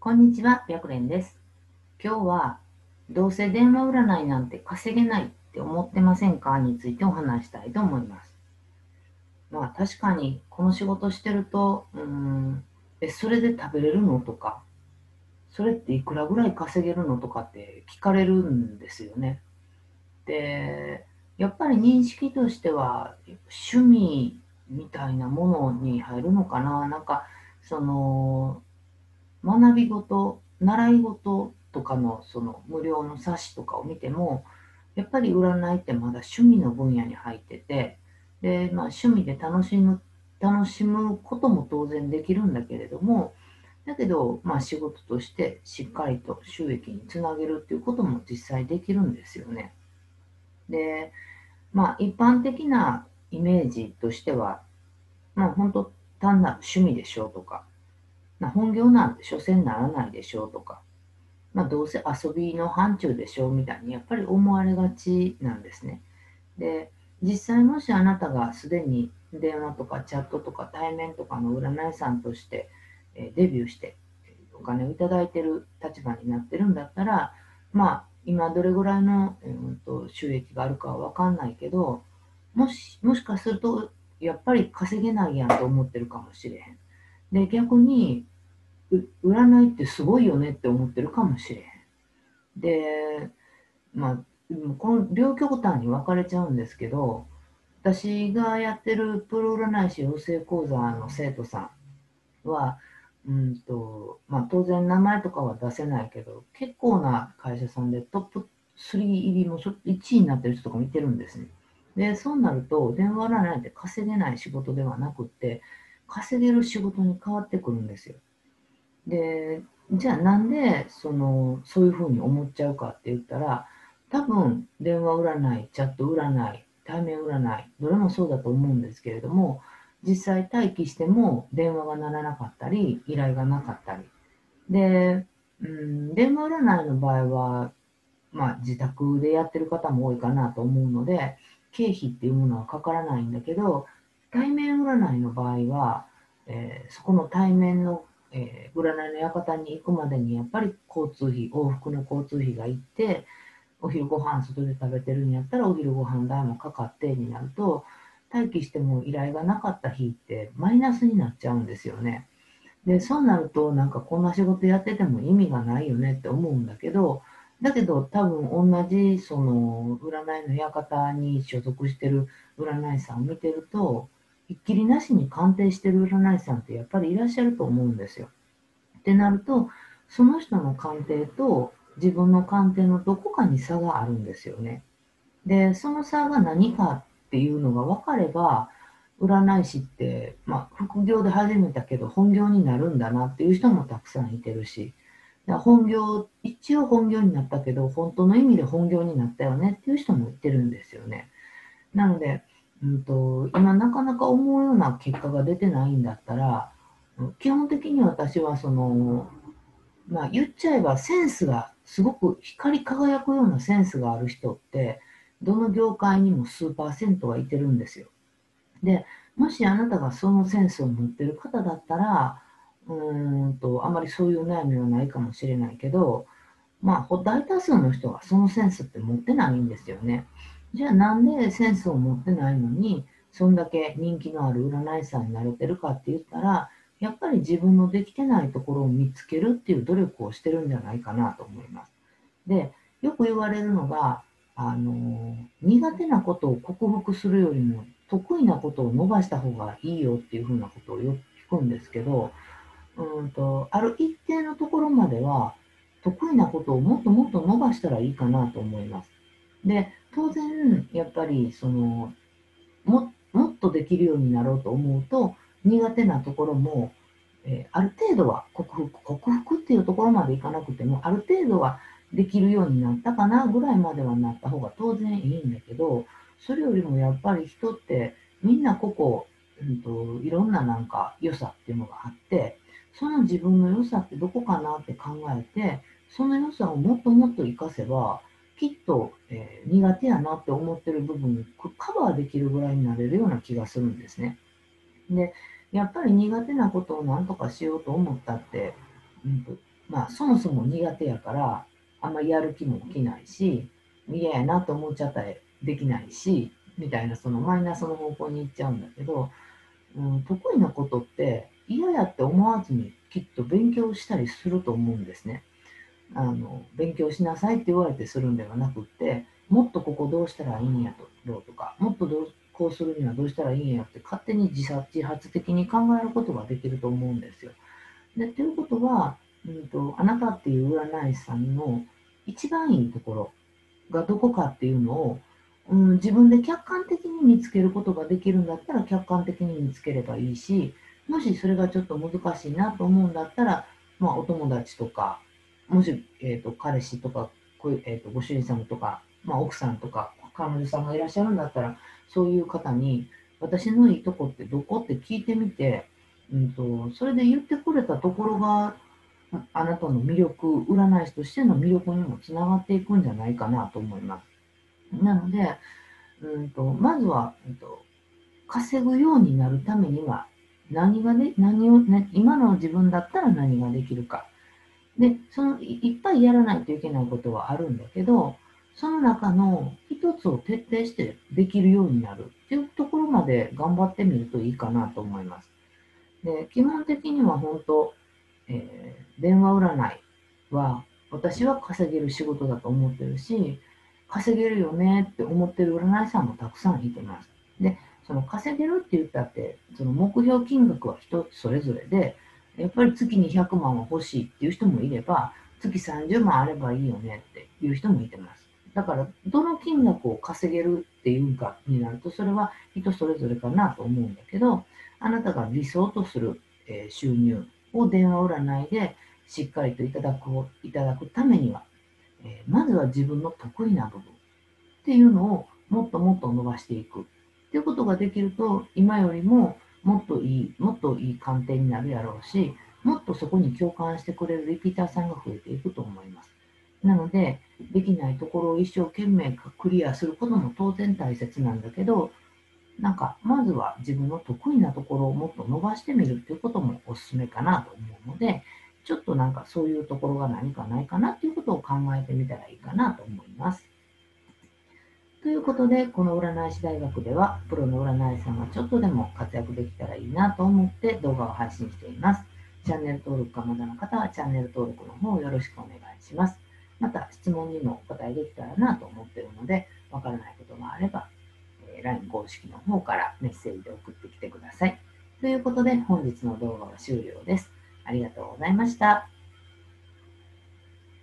こんにちは、白蓮です。今日は、どうせ電話占いなんて稼げないって思ってませんか？についてお話したいと思います。まあ確かにこの仕事してると、うーん、え、それで食べれるの？とか、それっていくらぐらい稼げるの？とかって聞かれるんですよね。で、やっぱり認識としては趣味みたいなものに入るのかな？なんか、その、学び事、習い事とかのその無料の冊子とかを見ても、やっぱり占いってまだ趣味の分野に入ってて、で、まあ趣味で楽しむ、楽しむことも当然できるんだけれども、だけど、まあ仕事としてしっかりと収益につなげるっていうことも実際できるんですよね。で、まあ一般的なイメージとしては、まあ本当単なる趣味でしょうとか、まあ、本業なんて所詮ならないでしょうとか、まあ、どうせ遊びの範疇でしょうみたいにやっぱり思われがちなんですね。で、実際もしあなたがすでに電話とかチャットとか対面とかの占い師さんとしてデビューしてお金をいただいてる立場になってるんだったら、まあ、今どれぐらいの、えー、と収益があるかは分かんないけど、もし、もしかすると、やっぱり稼げないやんと思ってるかもしれへん。で、逆に、占いってすごいよねって思ってるかもしれへん。で、まあ、この両極端に分かれちゃうんですけど、私がやってるプロ占い師養成講座の生徒さんは、うんとまあ、当然名前とかは出せないけど、結構な会社さんでトップ3入りも1位になってる人とか見てるんですね。で、そうなると、電話占いって稼げない仕事ではなくって、稼げる仕事に変わってくるんですよ。で、じゃあなんでそのそういうふうに思っちゃうかって言ったら、多分電話占い、チャット占い、対面占い、どれもそうだと思うんですけれども、実際待機しても電話が鳴らなかったり、依頼がなかったり。で、うん、電話占いの場合は、まあ、自宅でやってる方も多いかなと思うので、経費っていうものはかからないんだけど、対面占いの場合は、えー、そこの対面の、えー、占いの館に行くまでにやっぱり交通費、往復の交通費が行って、お昼ご飯外で食べてるんやったらお昼ご飯代もかかってになると、待機しても依頼がなかった日ってマイナスになっちゃうんですよね。で、そうなるとなんかこんな仕事やってても意味がないよねって思うんだけど、だけど多分同じその占いの館に所属してる占い師さんを見てると、ひっきりなしに鑑定してる占い師さんってやっぱりいらっしゃると思うんですよ。ってなると、その人の鑑定と自分の鑑定のどこかに差があるんですよね。で、その差が何かっていうのが分かれば、占い師って、まあ、副業で始めたけど本業になるんだなっていう人もたくさんいてるし、本業、一応本業になったけど、本当の意味で本業になったよねっていう人もいてるんですよね。なので、うんと、今なかなか思うような結果が出てないんだったら、基本的に私はその、まあ言っちゃえばセンスがすごく光り輝くようなセンスがある人って、どの業界にも数パーセントはいてるんですよ。で、もしあなたがそのセンスを持ってる方だったら、うんと、あまりそういう悩みはないかもしれないけど、まあ、大多数の人がそのセンスって持ってないんですよね。じゃあなんでセンスを持ってないのに、そんだけ人気のある占い師さんになれてるかって言ったら、やっぱり自分のできてないところを見つけるっていう努力をしてるんじゃないかなと思います。で、よく言われるのが、あの、苦手なことを克服するよりも得意なことを伸ばした方がいいよっていうふうなことをよく聞くんですけど、うんと、ある一定のところまでは、得意なことをもっともっと伸ばしたらいいかなと思います。で、当然、やっぱり、その、も、もっとできるようになろうと思うと、苦手なところも、えー、ある程度は克服、克服っていうところまでいかなくても、ある程度はできるようになったかなぐらいまではなった方が当然いいんだけど、それよりもやっぱり人ってみんな個々、うんと、いろんななんか良さっていうのがあって、その自分の良さってどこかなって考えて、その良さをもっともっと活かせば、きっと、えー、苦手やなって思ってる部分をカバーできるぐらいになれるような気がするんですね。で、やっぱり苦手なことを何とかしようと思ったって、うんままあ、そもそも苦手やから、あんまりやる気も起きないし、嫌やなと思っちゃったらできないし、みたいなそのマイナスの方向に行っちゃうんだけど、うん、得意なことって嫌やって思わずにきっと勉強したりすると思うんですね。あの勉強しなさいって言われてするんではなくって、もっとここどうしたらいいんやろうとか、もっとどうこうするにはどうしたらいいんやって勝手に自殺自発的に考えることができると思うんですよ。でということは、うんと、あなたっていう占い師さんの一番いいところがどこかっていうのを、うん、自分で客観的に見つけることができるんだったら客観的に見つければいいし、もしそれがちょっと難しいなと思うんだったら、まあ、お友達とか、もし、えーと、彼氏とか、えーと、ご主人様とか、まあ、奥さんとか、彼女さんがいらっしゃるんだったら、そういう方に、私のいいとこってどこって聞いてみて、うんと、それで言ってくれたところが、あなたの魅力、占い師としての魅力にもつながっていくんじゃないかなと思います。なので、うんと、まずは、うんと、稼ぐようになるためには、何がで、何を、ね、今の自分だったら何ができるか。で、そのいっぱいやらないといけないことはあるんだけど、その中の一つを徹底してできるようになるっていうところまで頑張ってみるといいかなと思います。で、基本的には本当、えー、電話占いは私は稼げる仕事だと思ってるし、稼げるよねって思ってる占い師さんもたくさんいてます。で、その稼げるって言ったって、その目標金額は人それぞれで、やっぱり月に100万は欲しいっていう人もいれば、月30万あればいいよねっていう人もいてます。だから、どの金額を稼げるっていうかになると、それは人それぞれかなと思うんだけど、あなたが理想とする、収入を電話占いでしっかりといただくいただくためには、まずは自分の得意な部分っていうのをもっともっと伸ばしていくっていうことができると、今よりももっといい、もっといい鑑定になるやろうし、もっとそこに共感してくれるリピーターさんが増えていくと思います。なので、できないところを一生懸命クリアすることも当然大切なんだけど、なんか、まずは自分の得意なところをもっと伸ばしてみるっていうこともおすすめかなと思うので、ちょっとなんかそういうところが何かないかなっていうことを考えてみたらいいかなと思います。ということで、この占い師大学では、プロの占い師さんがちょっとでも活躍できたらいいなと思って動画を配信しています。チャンネル登録がまだの方はチャンネル登録の方よろしくお願いします。また、質問にもお答えできたらなと思っているので、わからないことがあれば、え LINE 公式の方からメッセージで送ってきてください。ということで、本日の動画は終了です。ありがとうございました。